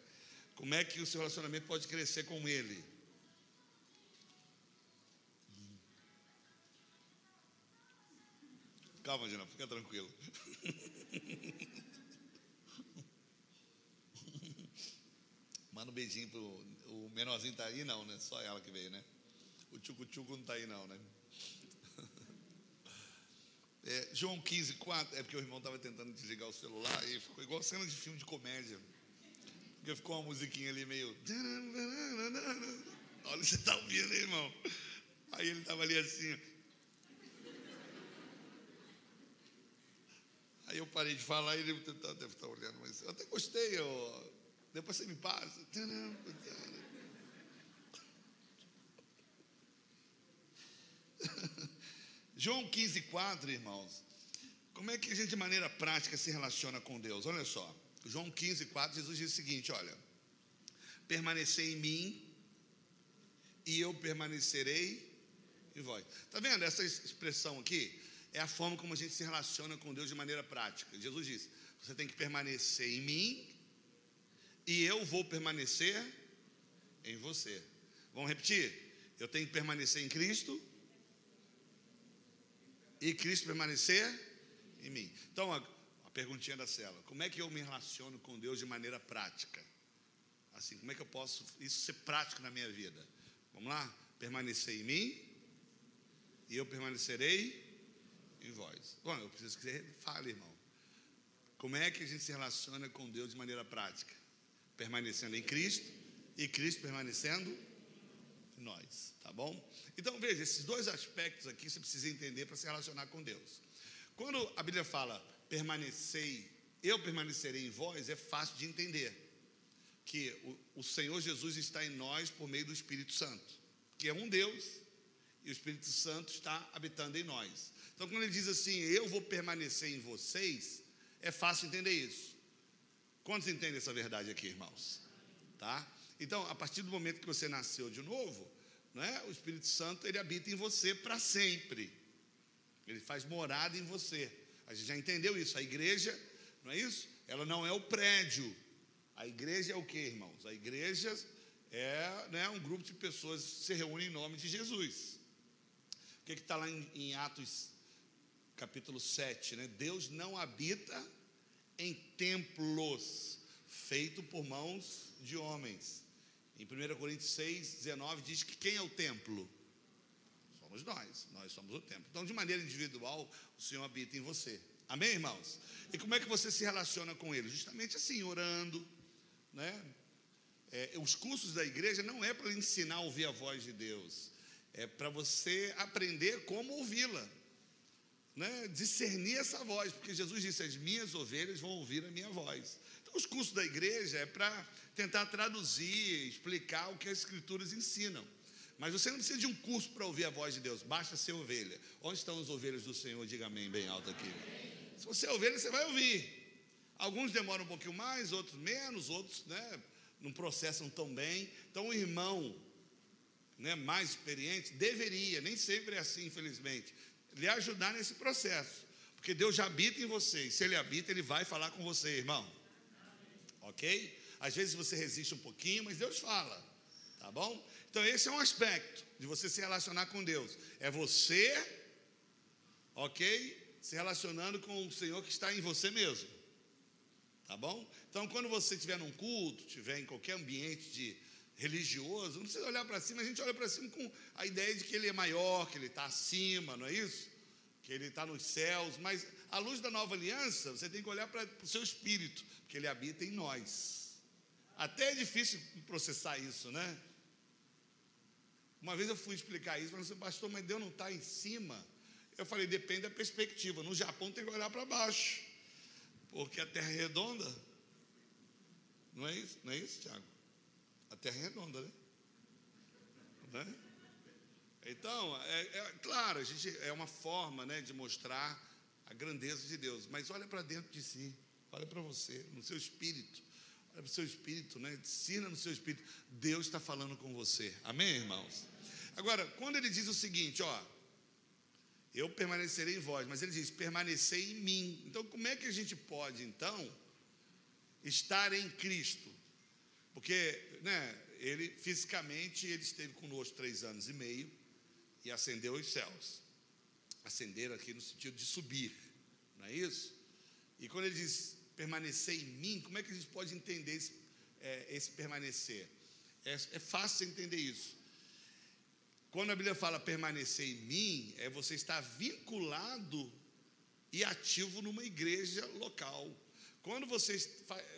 Como é que o seu relacionamento pode crescer com Ele? Calma, Gina, fica tranquilo. Manda um beijinho pro. O menorzinho tá aí, não, né? Só ela que veio, né? O tchucu-tchucu não tá aí, não, né? É, João 15, 4, é porque o irmão estava tentando desligar o celular e ficou igual cena de filme de comédia. Porque ficou uma musiquinha ali meio. Olha, você está ouvindo, aí, irmão? Aí ele estava ali assim. Aí eu parei de falar e ele deve estar olhando, mas eu até gostei. Eu, depois você me passa. João 15, 4, irmãos. Como é que a gente, de maneira prática, se relaciona com Deus? Olha só. João 15, 4, Jesus diz o seguinte: olha, permanecer em mim e eu permanecerei em vós. Está vendo essa expressão aqui? É a forma como a gente se relaciona com Deus de maneira prática. Jesus disse: você tem que permanecer em mim e eu vou permanecer em você. Vamos repetir? Eu tenho que permanecer em Cristo e Cristo permanecer em mim. Então, a, a perguntinha da cela: como é que eu me relaciono com Deus de maneira prática? Assim, como é que eu posso isso ser prático na minha vida? Vamos lá? Permanecer em mim e eu permanecerei em vós. Bom, eu preciso que você fale, irmão. Como é que a gente se relaciona com Deus de maneira prática? Permanecendo em Cristo e Cristo permanecendo em nós, tá bom? Então veja, esses dois aspectos aqui você precisa entender para se relacionar com Deus. Quando a Bíblia fala permanecei, eu permanecerei em vós, é fácil de entender que o, o Senhor Jesus está em nós por meio do Espírito Santo, que é um Deus e o Espírito Santo está habitando em nós. Então, quando ele diz assim, eu vou permanecer em vocês, é fácil entender isso. Quantos entendem essa verdade aqui, irmãos? Tá? Então, a partir do momento que você nasceu de novo, né, o Espírito Santo ele habita em você para sempre. Ele faz morada em você. A gente já entendeu isso. A igreja, não é isso? Ela não é o prédio. A igreja é o que, irmãos? A igreja é né, um grupo de pessoas que se reúnem em nome de Jesus que está lá em, em, Atos capítulo 7, né? Deus não habita em templos feitos por mãos de homens. Em 1 Coríntios 6, 19 diz que quem é o templo? Somos nós, nós somos o templo. Então, de maneira individual, o Senhor habita em você. Amém, irmãos? E como é que você se relaciona com Ele? Justamente assim, orando, né? É, os cursos da igreja não é para ensinar a ouvir a voz de Deus, é para você aprender como ouvi-la, né? discernir essa voz, porque Jesus disse: As minhas ovelhas vão ouvir a minha voz. Então, os cursos da igreja é para tentar traduzir, explicar o que as Escrituras ensinam. Mas você não precisa de um curso para ouvir a voz de Deus, basta ser ovelha. Onde estão as ovelhas do Senhor? Diga amém, bem alto aqui. Se você é ovelha, você vai ouvir. Alguns demoram um pouquinho mais, outros menos, outros né, não processam tão bem. Então, o irmão né, mais experiente, deveria, nem sempre é assim, infelizmente, lhe ajudar nesse processo. Porque Deus já habita em você, e se Ele habita, Ele vai falar com você, irmão. Ok? Às vezes você resiste um pouquinho, mas Deus fala, tá bom? Então, esse é um aspecto de você se relacionar com Deus. É você, ok? Se relacionando com o Senhor que está em você mesmo. Tá bom? Então, quando você estiver num culto, estiver em qualquer ambiente de religioso, não precisa olhar para cima, a gente olha para cima com a ideia de que ele é maior, que ele está acima, não é isso? Que ele está nos céus, mas à luz da nova aliança, você tem que olhar para o seu espírito, que ele habita em nós. Até é difícil processar isso, né? Uma vez eu fui explicar isso, falei assim, pastor, mas Deus não está em cima. Eu falei, depende da perspectiva. No Japão tem que olhar para baixo, porque a terra é redonda. Não é isso? Não é isso, Tiago? A terra é redonda, né? né? Então, é, é, claro, a gente, é uma forma né, de mostrar a grandeza de Deus, mas olha para dentro de si, olha para você, no seu espírito, olha para o seu espírito, né? ensina no seu espírito, Deus está falando com você, amém, irmãos? Agora, quando ele diz o seguinte, ó, eu permanecerei em vós, mas ele diz, permanecer em mim, então como é que a gente pode, então, estar em Cristo? Porque né, ele fisicamente ele esteve conosco três anos e meio e ascendeu aos céus. Ascender aqui no sentido de subir, não é isso? E quando ele diz permanecer em mim, como é que a gente pode entender esse, é, esse permanecer? É, é fácil entender isso. Quando a Bíblia fala permanecer em mim, é você estar vinculado e ativo numa igreja local. Quando você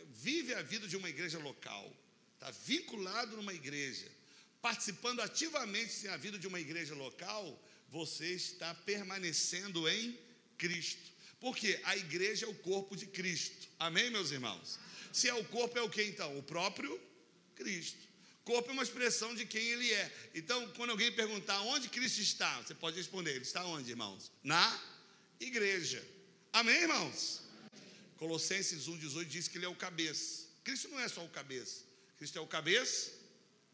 vive a vida de uma igreja local, está vinculado numa igreja, participando ativamente na vida de uma igreja local, você está permanecendo em Cristo. Porque a igreja é o corpo de Cristo. Amém, meus irmãos? Se é o corpo, é o que então? O próprio Cristo. Corpo é uma expressão de quem ele é. Então, quando alguém perguntar onde Cristo está, você pode responder: Ele está onde, irmãos? Na igreja. Amém, irmãos? Colossenses 1,18 diz que ele é o cabeça. Cristo não é só o cabeça, Cristo é o cabeça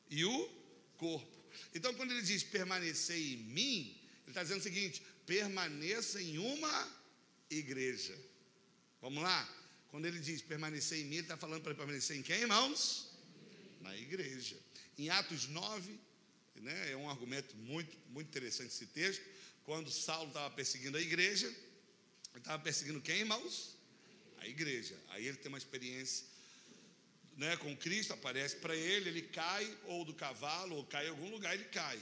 e o corpo. Então, quando ele diz permanecer em mim, ele está dizendo o seguinte: permaneça em uma igreja. Vamos lá? Quando ele diz permanecer em mim, ele está falando para permanecer em quem, irmãos? Na igreja. Em Atos 9, né, é um argumento muito, muito interessante esse texto. Quando Saulo estava perseguindo a igreja, ele estava perseguindo quem, irmãos? A igreja. Aí ele tem uma experiência né, com Cristo, aparece para ele, ele cai ou do cavalo, ou cai em algum lugar, ele cai.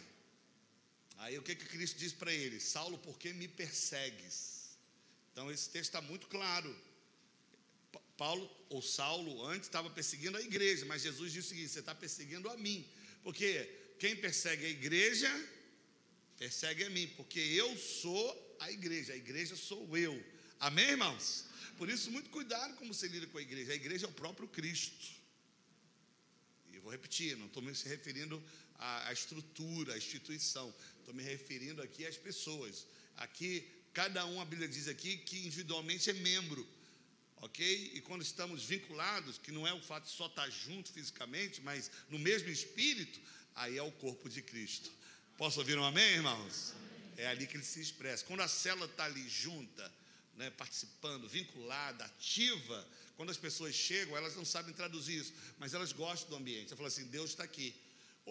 Aí o que, que Cristo diz para ele? Saulo, por que me persegues? Então esse texto está muito claro. Paulo ou Saulo antes estava perseguindo a igreja, mas Jesus disse o seguinte: você está perseguindo a mim, porque quem persegue a igreja, persegue a mim, porque eu sou a igreja, a igreja sou eu. Amém, irmãos? Por isso, muito cuidado como você lida com a igreja. A igreja é o próprio Cristo vou repetir, não estou me referindo à, à estrutura, à instituição. Estou me referindo aqui às pessoas. Aqui, cada um, a Bíblia diz aqui que individualmente é membro. Ok? E quando estamos vinculados, que não é o fato de só estar junto fisicamente, mas no mesmo espírito, aí é o corpo de Cristo. Posso ouvir um amém, irmãos? É ali que ele se expressa. Quando a célula está ali junta, né, participando, vinculada, ativa, quando as pessoas chegam, elas não sabem traduzir isso, mas elas gostam do ambiente. Ela fala assim: Deus está aqui.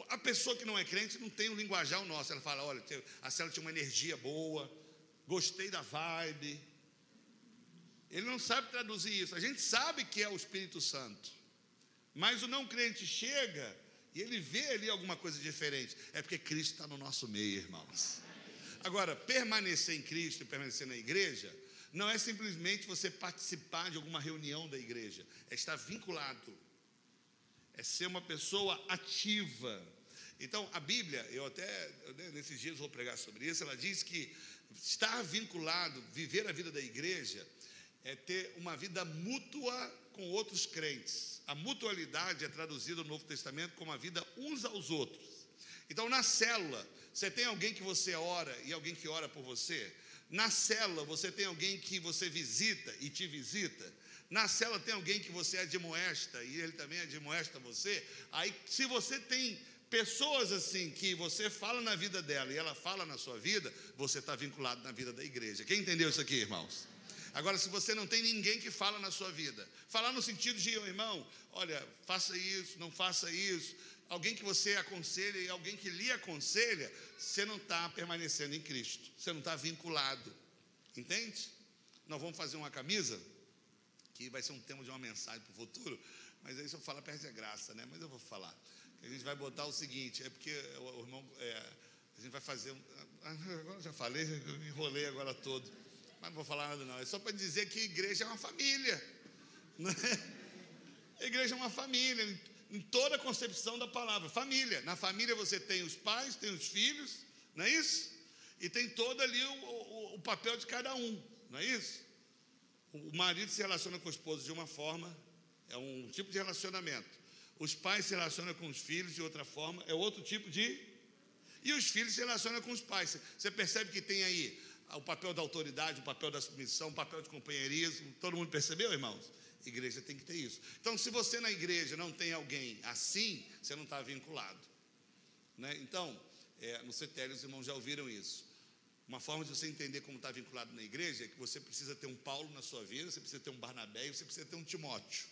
A pessoa que não é crente não tem o linguajar nosso. Ela fala: olha, a célula tinha uma energia boa, gostei da vibe. Ele não sabe traduzir isso. A gente sabe que é o Espírito Santo. Mas o não crente chega e ele vê ali alguma coisa diferente. É porque Cristo está no nosso meio, irmãos. Agora, permanecer em Cristo e permanecer na igreja não é simplesmente você participar de alguma reunião da igreja, é estar vinculado, é ser uma pessoa ativa. Então, a Bíblia, eu até nesses dias vou pregar sobre isso, ela diz que estar vinculado, viver a vida da igreja, é ter uma vida mútua com outros crentes. A mutualidade é traduzida no Novo Testamento como a vida uns aos outros. Então, na célula, você tem alguém que você ora e alguém que ora por você. Na célula, você tem alguém que você visita e te visita. Na célula tem alguém que você admoesta e ele também admoesta você. Aí, se você tem pessoas assim que você fala na vida dela e ela fala na sua vida, você está vinculado na vida da igreja. Quem entendeu isso aqui, irmãos? Agora, se você não tem ninguém que fala na sua vida, falar no sentido de, irmão, olha, faça isso, não faça isso, alguém que você aconselha e alguém que lhe aconselha, você não está permanecendo em Cristo, você não está vinculado, entende? Nós vamos fazer uma camisa, que vai ser um tema de uma mensagem para o futuro, mas aí se eu falar, perde a graça, né? Mas eu vou falar. A gente vai botar o seguinte, é porque o, irmão, é, a gente vai fazer, agora já falei, enrolei agora todo, mas não vou falar nada não, é só para dizer que igreja é uma família, né? A igreja é uma família, em toda a concepção da palavra. Família. Na família você tem os pais, tem os filhos, não é isso? E tem todo ali o, o, o papel de cada um, não é isso? O marido se relaciona com a esposa de uma forma, é um tipo de relacionamento. Os pais se relacionam com os filhos de outra forma, é outro tipo de. E os filhos se relacionam com os pais. Você percebe que tem aí o papel da autoridade, o papel da submissão, o papel de companheirismo. Todo mundo percebeu, irmãos? Igreja tem que ter isso. Então, se você na igreja não tem alguém assim, você não está vinculado. Né? Então, é, no CETEL os irmãos já ouviram isso. Uma forma de você entender como está vinculado na igreja é que você precisa ter um Paulo na sua vida, você precisa ter um Barnabé e você precisa ter um Timóteo.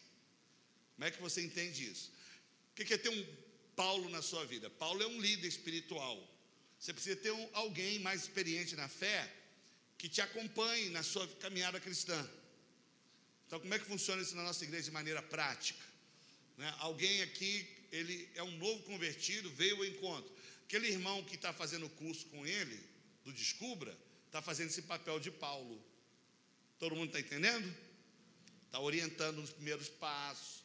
Como é que você entende isso? O que é ter um Paulo na sua vida? Paulo é um líder espiritual. Você precisa ter um, alguém mais experiente na fé que te acompanhe na sua caminhada cristã. Então, como é que funciona isso na nossa igreja de maneira prática? Né? Alguém aqui, ele é um novo convertido, veio ao encontro. Aquele irmão que está fazendo o curso com ele, do Descubra, está fazendo esse papel de Paulo. Todo mundo está entendendo? Está orientando os primeiros passos,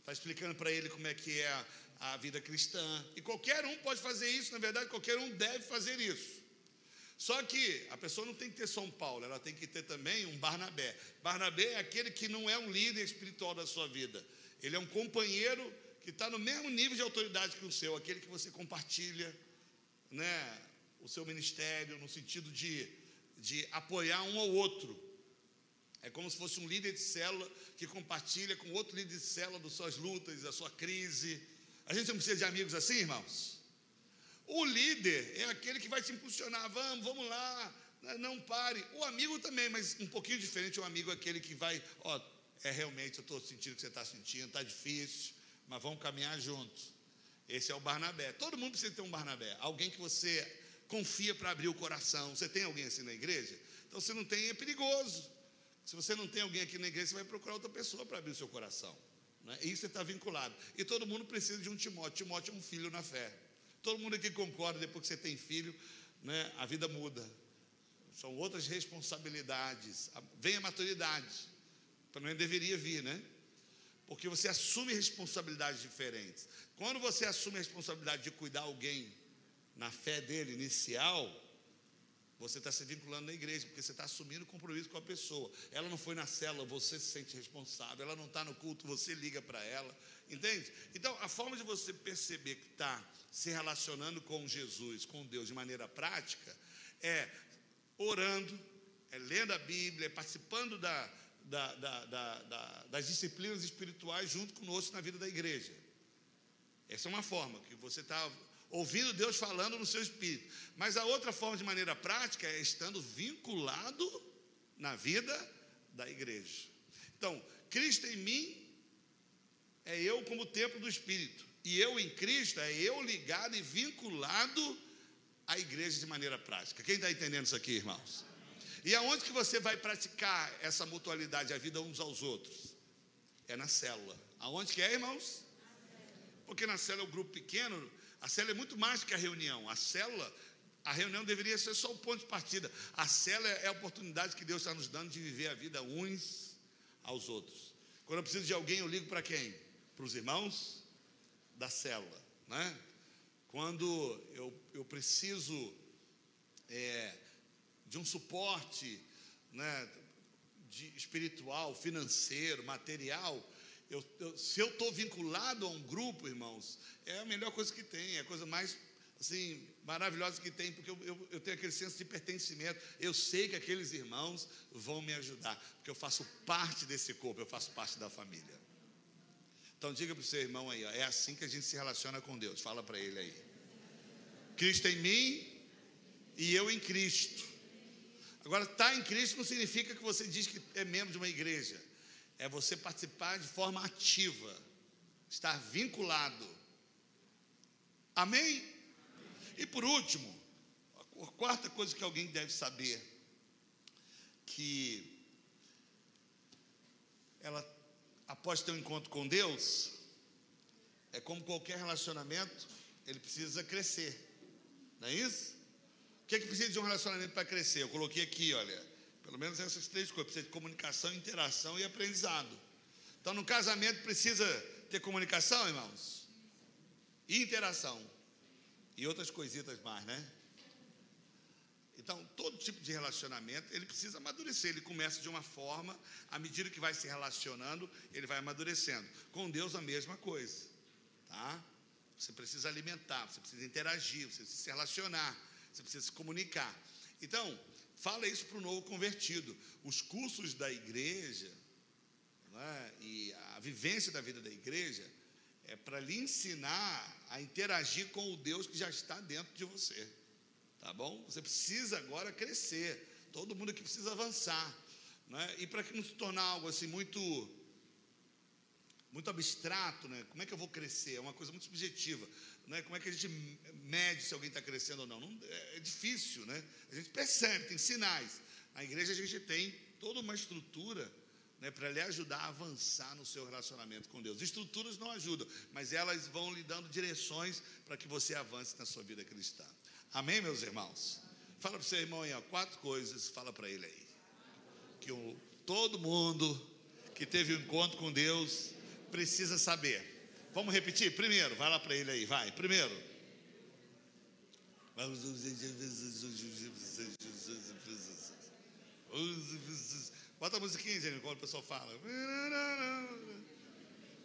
está explicando para ele como é que é a, a vida cristã. E qualquer um pode fazer isso, na verdade, qualquer um deve fazer isso. Só que a pessoa não tem que ter São Paulo, ela tem que ter também um Barnabé. Barnabé é aquele que não é um líder espiritual da sua vida, ele é um companheiro que está no mesmo nível de autoridade que o seu, aquele que você compartilha né, o seu ministério, no sentido de, de apoiar um ao outro. É como se fosse um líder de célula que compartilha com outro líder de célula das suas lutas, da sua crise. A gente não precisa de amigos assim, irmãos? O líder é aquele que vai te impulsionar, vamos, vamos lá, não pare. O amigo também, mas um pouquinho diferente. O amigo é aquele que vai, ó, é realmente, eu estou sentindo o que você está sentindo, está difícil, mas vamos caminhar juntos. Esse é o Barnabé. Todo mundo precisa ter um Barnabé, alguém que você confia para abrir o coração. Você tem alguém assim na igreja? Então, se não tem, é perigoso. Se você não tem alguém aqui na igreja, você vai procurar outra pessoa para abrir o seu coração. Né? E isso está vinculado. E todo mundo precisa de um Timóteo. Timóteo é um filho na fé. Todo mundo aqui concorda, depois que você tem filho, né, a vida muda. São outras responsabilidades. Vem a maturidade. Também deveria vir, né? Porque você assume responsabilidades diferentes. Quando você assume a responsabilidade de cuidar alguém na fé dele inicial, Você está se vinculando na igreja, porque você está assumindo compromisso com a pessoa. Ela não foi na célula, você se sente responsável. Ela não está no culto, você liga para ela. Entende? Então, a forma de você perceber que está se relacionando com Jesus, com Deus, de maneira prática, é orando, é lendo a Bíblia, é participando da, da, da, da, das disciplinas espirituais junto conosco na vida da igreja. Essa é uma forma que você está ouvindo Deus falando no seu espírito. Mas a outra forma, de maneira prática, é estando vinculado na vida da igreja. Então, Cristo em mim é eu como templo do Espírito. E eu em Cristo é eu ligado e vinculado à igreja de maneira prática. Quem está entendendo isso aqui, irmãos? E aonde que você vai praticar essa mutualidade, a vida uns aos outros? É na célula. Aonde que é, irmãos? Porque na célula é um grupo pequeno, a célula é muito mais que a reunião. A célula, a reunião deveria ser só o ponto de partida. A célula é a oportunidade que Deus está nos dando de viver a vida uns aos outros. Quando eu preciso de alguém, eu ligo para quem? Para os irmãos da célula, né? Quando eu, eu preciso é, de um suporte né, de espiritual, financeiro, material, eu, eu, se eu estou vinculado a um grupo, irmãos, é a melhor coisa que tem, é a coisa mais assim, maravilhosa que tem, porque eu, eu, eu, tenho aquele senso de pertencimento. Eu sei que aqueles irmãos vão me ajudar, porque eu faço parte desse corpo, eu faço parte da família. Então diga para o seu irmão aí, ó, é assim que a gente se relaciona com Deus. Fala para ele aí. Cristo em mim e eu em Cristo. Agora, estar tá em Cristo não significa que você diz que é membro de uma igreja é você participar de forma ativa, estar vinculado. Amém? E por último, a quarta coisa que alguém deve saber, que ela, após ter um encontro com Deus, é como qualquer relacionamento, ele precisa crescer. Não é isso? O que é que precisa de um relacionamento para crescer? Eu coloquei aqui, olha, pelo menos essas três coisas: precisa de comunicação, interação e aprendizado. Então, no casamento precisa ter comunicação, irmãos, e interação, e outras coisitas mais, né? Então, todo tipo de relacionamento, ele precisa amadurecer. Ele começa de uma forma, à medida que vai se relacionando, ele vai amadurecendo. Com Deus, a mesma coisa, tá? Você precisa alimentar, você precisa interagir, você precisa se relacionar, você precisa se comunicar. Então, Fala isso para o novo convertido. Os cursos da igreja né, e a vivência da vida da igreja é para lhe ensinar a interagir com o Deus que já está dentro de você. Tá bom? Você precisa agora crescer. Todo mundo aqui precisa avançar. Né? E para que não se tornar algo assim muito muito abstrato, né? Como é que eu vou crescer? É uma coisa muito subjetiva. Né? Como é que a gente mede se alguém está crescendo ou não? não? É, é difícil, né? A gente percebe, tem sinais. Na igreja a gente tem toda uma estrutura né, para lhe ajudar a avançar no seu relacionamento com Deus. Estruturas não ajudam, mas elas vão lhe dando direções para que você avance na sua vida cristã. Amém, meus irmãos? Fala para o seu irmão aí, ó, quatro coisas, fala para ele aí. Que o, todo mundo que teve um encontro com Deus precisa saber. Vamos repetir? Primeiro, vai lá para ele aí, vai. Primeiro. Bota a musiquinha, gente, quando o pessoal fala.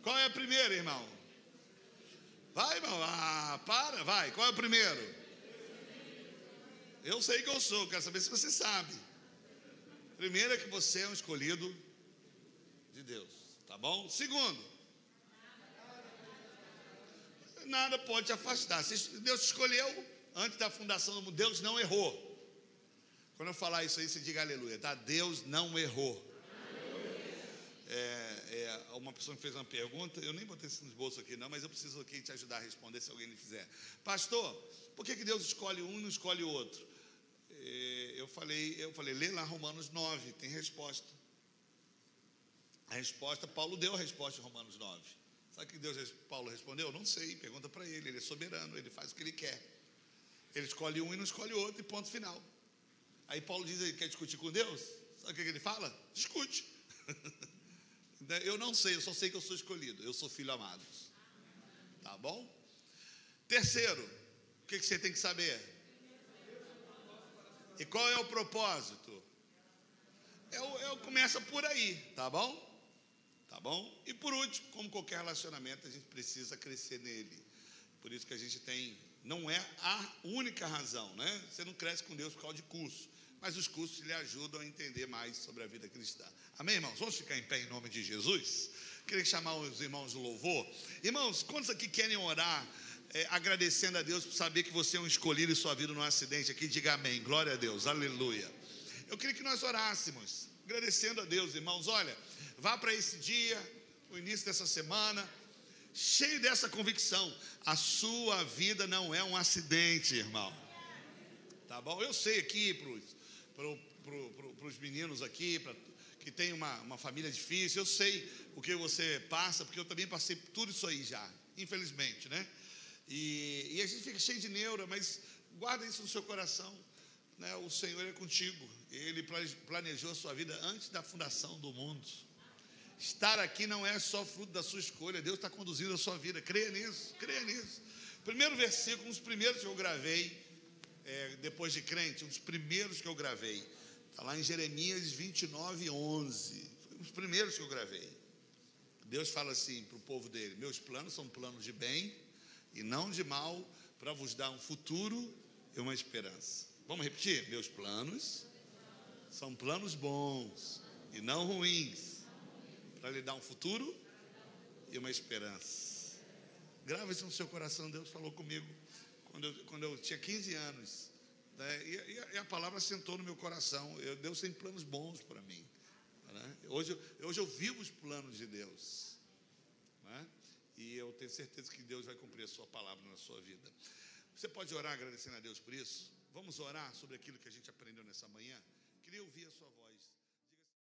Qual é a primeira, irmão? Vai, irmão. Ah, para, vai. Qual é o primeiro? Eu sei que eu sou, quero saber se você sabe. Primeiro é que você é um escolhido de Deus, tá bom? Segundo, nada pode te afastar. Se Deus te escolheu antes da fundação do mundo, Deus não errou. Quando eu falar isso aí, você diga aleluia, tá? Deus não errou. É, é, uma pessoa me fez uma pergunta, eu nem botei isso nos bolsos aqui não, mas eu preciso aqui te ajudar a responder se alguém lhe fizer. Pastor, por que, que Deus escolhe um e não escolhe o outro? É, eu falei, eu falei, lê lá Romanos 9, tem resposta. A resposta, Paulo deu a resposta em Romanos 9. Sabe o que Deus, Paulo respondeu? Não sei, pergunta para ele, ele é soberano, ele faz o que ele quer. Ele escolhe um e não escolhe outro, e ponto final. Aí Paulo diz aí, quer discutir com Deus? Sabe o que ele fala? Discute. eu não sei, eu só sei que eu sou escolhido, eu sou filho amado. Tá bom? Terceiro, o que você tem que saber? E qual é o propósito? É o, começa por aí, tá bom? Tá bom? E por último, como qualquer relacionamento, a gente precisa crescer nele. Por isso que a gente tem, não é a única razão, né? Você não cresce com Deus por causa de curso, mas os cursos lhe ajudam a entender mais sobre a vida cristã. Amém, irmãos? Vamos ficar em pé em nome de Jesus? Queria chamar os irmãos do louvor. Irmãos, quantos aqui querem orar? É, agradecendo a Deus por saber que você é um escolhido e sua vida num acidente aqui, diga amém, glória a Deus, aleluia. Eu queria que nós orássemos, agradecendo a Deus, irmãos. Olha, vá para esse dia, o início dessa semana, cheio dessa convicção: a sua vida não é um acidente, irmão. Tá bom? Eu sei aqui para os pro, pro, meninos aqui, que tem uma, uma família difícil, eu sei o que você passa, porque eu também passei tudo isso aí já, infelizmente, né? E, e a gente fica cheio de neura, mas guarda isso no seu coração. Né? O Senhor é contigo. Ele planejou a sua vida antes da fundação do mundo. Estar aqui não é só fruto da sua escolha, Deus está conduzindo a sua vida. Creia nisso, creia nisso. Primeiro versículo, um dos primeiros que eu gravei, é, depois de crente, um dos primeiros que eu gravei, está lá em Jeremias 29, 11. Foi um dos primeiros que eu gravei. Deus fala assim para o povo dele: Meus planos são planos de bem e não de mal, para vos dar um futuro e uma esperança. Vamos repetir? Meus planos são planos bons e não ruins, para lhe dar um futuro e uma esperança. Grava isso no seu coração, Deus falou comigo quando eu, quando eu tinha 15 anos. Né? E, e, a palavra sentou no meu coração. Eu, Deus tem planos bons para mim. Né? Hoje, hoje eu vivo os planos de Deus. E eu tenho certeza que Deus vai cumprir a sua palavra na sua vida. Você pode orar agradecendo a Deus por isso? Vamos orar sobre aquilo que a gente aprendeu nessa manhã? Queria ouvir a sua voz.